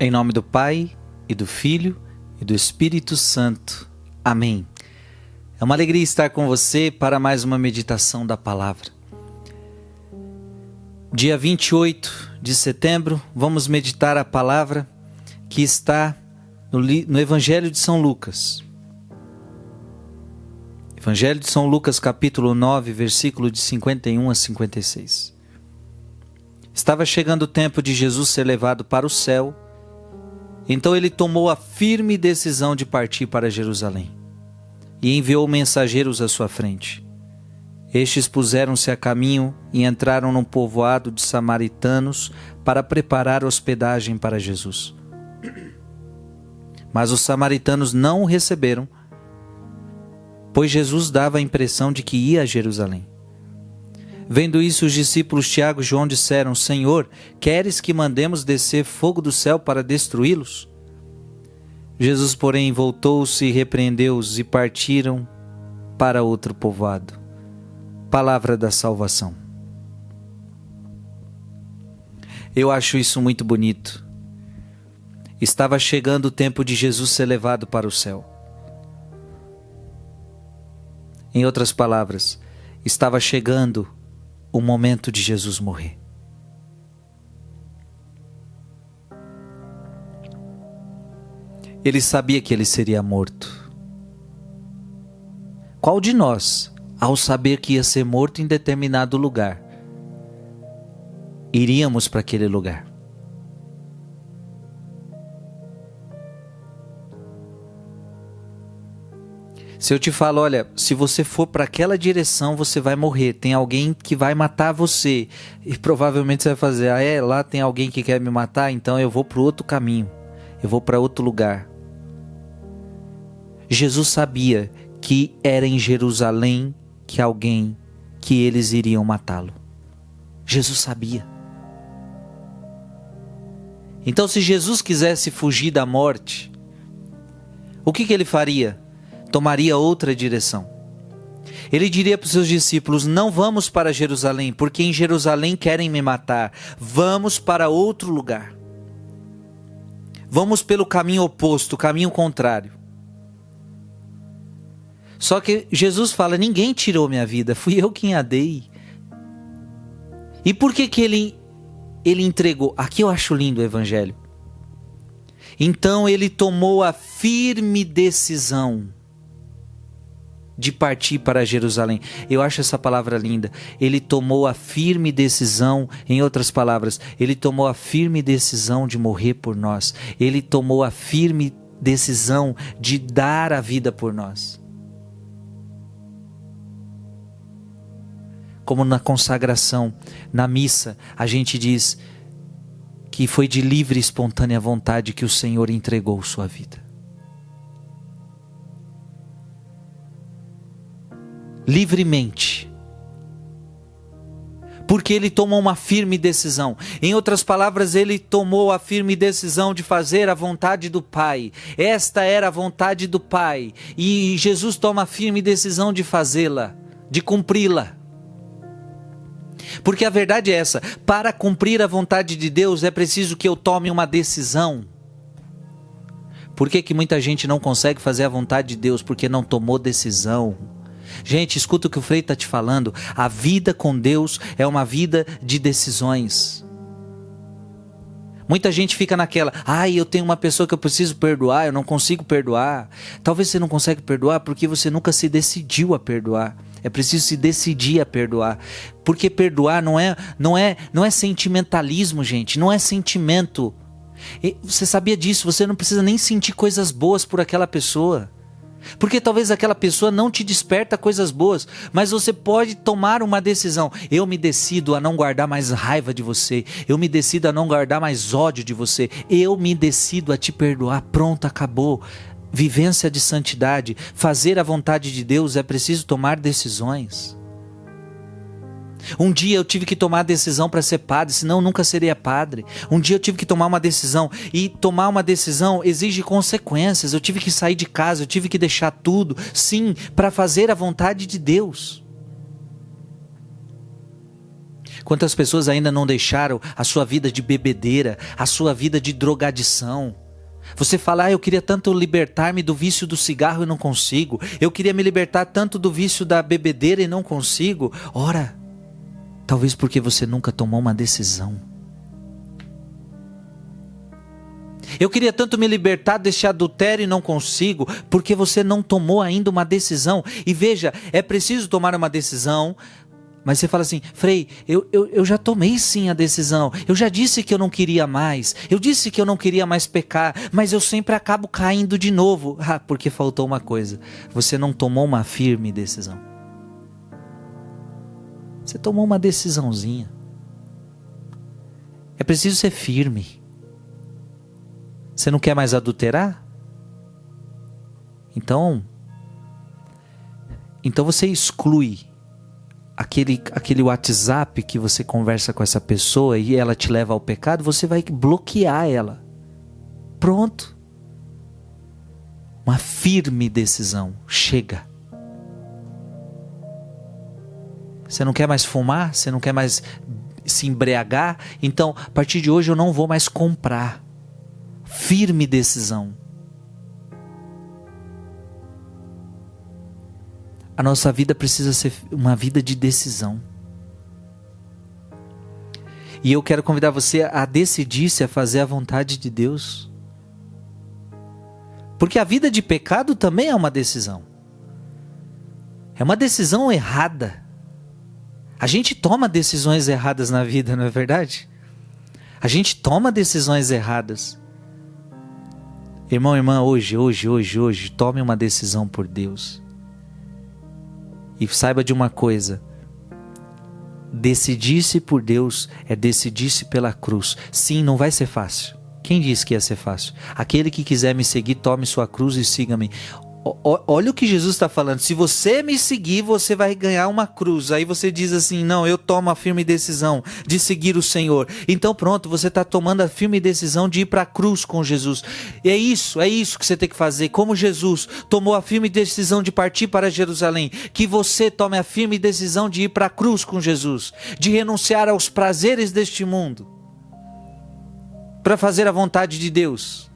Em nome do Pai, e do Filho, e do Espírito Santo. Amém. É uma alegria estar com você para mais uma meditação da palavra. Dia 28 de setembro, vamos meditar a palavra que está no, Evangelho de São Lucas. Evangelho de São Lucas, capítulo 9, versículo de 51 a 56. Estava chegando o tempo de Jesus ser levado para o céu então ele tomou a firme decisão de partir para Jerusalém e enviou mensageiros à sua frente. Estes puseram-se a caminho e entraram num povoado de samaritanos para preparar hospedagem para Jesus. Mas os samaritanos não o receberam, pois Jesus dava a impressão de que ia a Jerusalém. Vendo isso, os discípulos Tiago e João disseram: Senhor, queres que mandemos descer fogo do céu para destruí-los? Jesus, porém, voltou-se e repreendeu-os e partiram para outro povoado. Palavra da salvação. Eu acho isso muito bonito. Estava chegando o tempo de Jesus ser levado para o céu. Em outras palavras, estava chegando o momento de Jesus morrer. Ele sabia que ele seria morto. Qual de nós, ao saber que ia ser morto em determinado lugar, iríamos para aquele lugar? Se eu te falo, olha, se você for para aquela direção, você vai morrer. Tem alguém que vai matar você. E provavelmente você vai fazer, ah, é, lá tem alguém que quer me matar, então eu vou para outro caminho. Eu vou para outro lugar. Jesus sabia que era em Jerusalém que alguém que eles iriam matá-lo. Jesus sabia. Então, se Jesus quisesse fugir da morte, o que, que ele faria? Tomaria outra direção. Ele diria para os seus discípulos: Não vamos para Jerusalém, porque em Jerusalém querem me matar. Vamos para outro lugar. Vamos pelo caminho oposto, caminho contrário. Só que Jesus fala: Ninguém tirou minha vida, fui eu quem a dei. E por que, que ele, ele entregou? Aqui eu acho lindo o evangelho. Então ele tomou a firme decisão de partir para Jerusalém. Eu acho essa palavra linda. Ele tomou a firme decisão, em outras palavras, ele tomou a firme decisão de morrer por nós. Ele tomou a firme decisão de dar a vida por nós. Como na consagração, na missa, a gente diz que foi de livre e espontânea vontade que o Senhor entregou sua vida. Livremente. Porque ele tomou uma firme decisão. Em outras palavras, ele tomou a firme decisão de fazer a vontade do Pai. Esta era a vontade do Pai. E Jesus toma a firme decisão de fazê-la, de cumpri-la. Porque a verdade é essa: para cumprir a vontade de Deus é preciso que eu tome uma decisão. Por que, que muita gente não consegue fazer a vontade de Deus? Porque não tomou decisão. Gente, escuta o que o Frei está te falando. A vida com Deus é uma vida de decisões. Muita gente fica naquela, ai, eu tenho uma pessoa que eu preciso perdoar, eu não consigo perdoar. Talvez você não consegue perdoar porque você nunca se decidiu a perdoar. É preciso se decidir a perdoar. Porque perdoar não é, não é, não é sentimentalismo, gente, não é sentimento. E você sabia disso, você não precisa nem sentir coisas boas por aquela pessoa. Porque talvez aquela pessoa não te desperta coisas boas, mas você pode tomar uma decisão. Eu me decido a não guardar mais raiva de você. Eu me decido a não guardar mais ódio de você. Eu me decido a te perdoar. Pronto, acabou. Vivência de santidade, fazer a vontade de Deus é preciso tomar decisões. Um dia eu tive que tomar a decisão para ser padre, senão eu nunca seria padre. Um dia eu tive que tomar uma decisão e tomar uma decisão exige consequências. Eu tive que sair de casa, eu tive que deixar tudo, sim, para fazer a vontade de Deus. Quantas pessoas ainda não deixaram a sua vida de bebedeira, a sua vida de drogadição? Você fala, ah, eu queria tanto libertar-me do vício do cigarro e não consigo. Eu queria me libertar tanto do vício da bebedeira e não consigo. Ora, talvez porque você nunca tomou uma decisão. Eu queria tanto me libertar deste adultério e não consigo, porque você não tomou ainda uma decisão. E veja, é preciso tomar uma decisão. Mas você fala assim, Frei, eu, eu, eu já tomei sim a decisão. Eu já disse que eu não queria mais. Eu disse que eu não queria mais pecar. Mas eu sempre acabo caindo de novo. Ah, porque faltou uma coisa. Você não tomou uma firme decisão. Você tomou uma decisãozinha. É preciso ser firme. Você não quer mais adulterar? Então, então você exclui aquele, aquele WhatsApp que você conversa com essa pessoa e ela te leva ao pecado, você vai bloquear ela. Pronto. Uma firme decisão. Chega. Você não quer mais fumar? Você não quer mais se embriagar? Então, a partir de hoje eu não vou mais comprar firme decisão. A nossa vida precisa ser uma vida de decisão. E eu quero convidar você a decidir-se a fazer a vontade de Deus. Porque a vida de pecado também é uma decisão. É uma decisão errada. A gente toma decisões erradas na vida, não é verdade? A gente toma decisões erradas. Irmão, irmã, hoje, hoje, hoje, hoje, tome uma decisão por Deus. E saiba de uma coisa: decidir-se por Deus é decidir-se pela cruz. Sim, não vai ser fácil. Quem disse que ia ser fácil? Aquele que quiser me seguir, tome sua cruz e siga-me. Olha o que Jesus está falando. Se você me seguir, você vai ganhar uma cruz. Aí você diz assim: Não, eu tomo a firme decisão de seguir o Senhor. Então, pronto, você está tomando a firme decisão de ir para a cruz com Jesus. E é isso, é isso que você tem que fazer. Como Jesus tomou a firme decisão de partir para Jerusalém, que você tome a firme decisão de ir para a cruz com Jesus, de renunciar aos prazeres deste mundo, para fazer a vontade de Deus.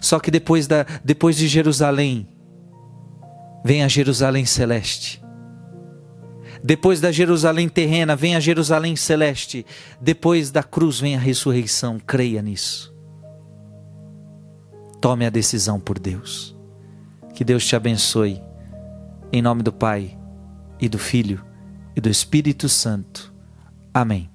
Só que depois, da, depois de Jerusalém, vem a Jerusalém celeste. Depois da Jerusalém terrena, vem a Jerusalém celeste. Depois da cruz, vem a ressurreição. Creia nisso. Tome a decisão por Deus. Que Deus te abençoe. Em nome do Pai, e do Filho, e do Espírito Santo. Amém.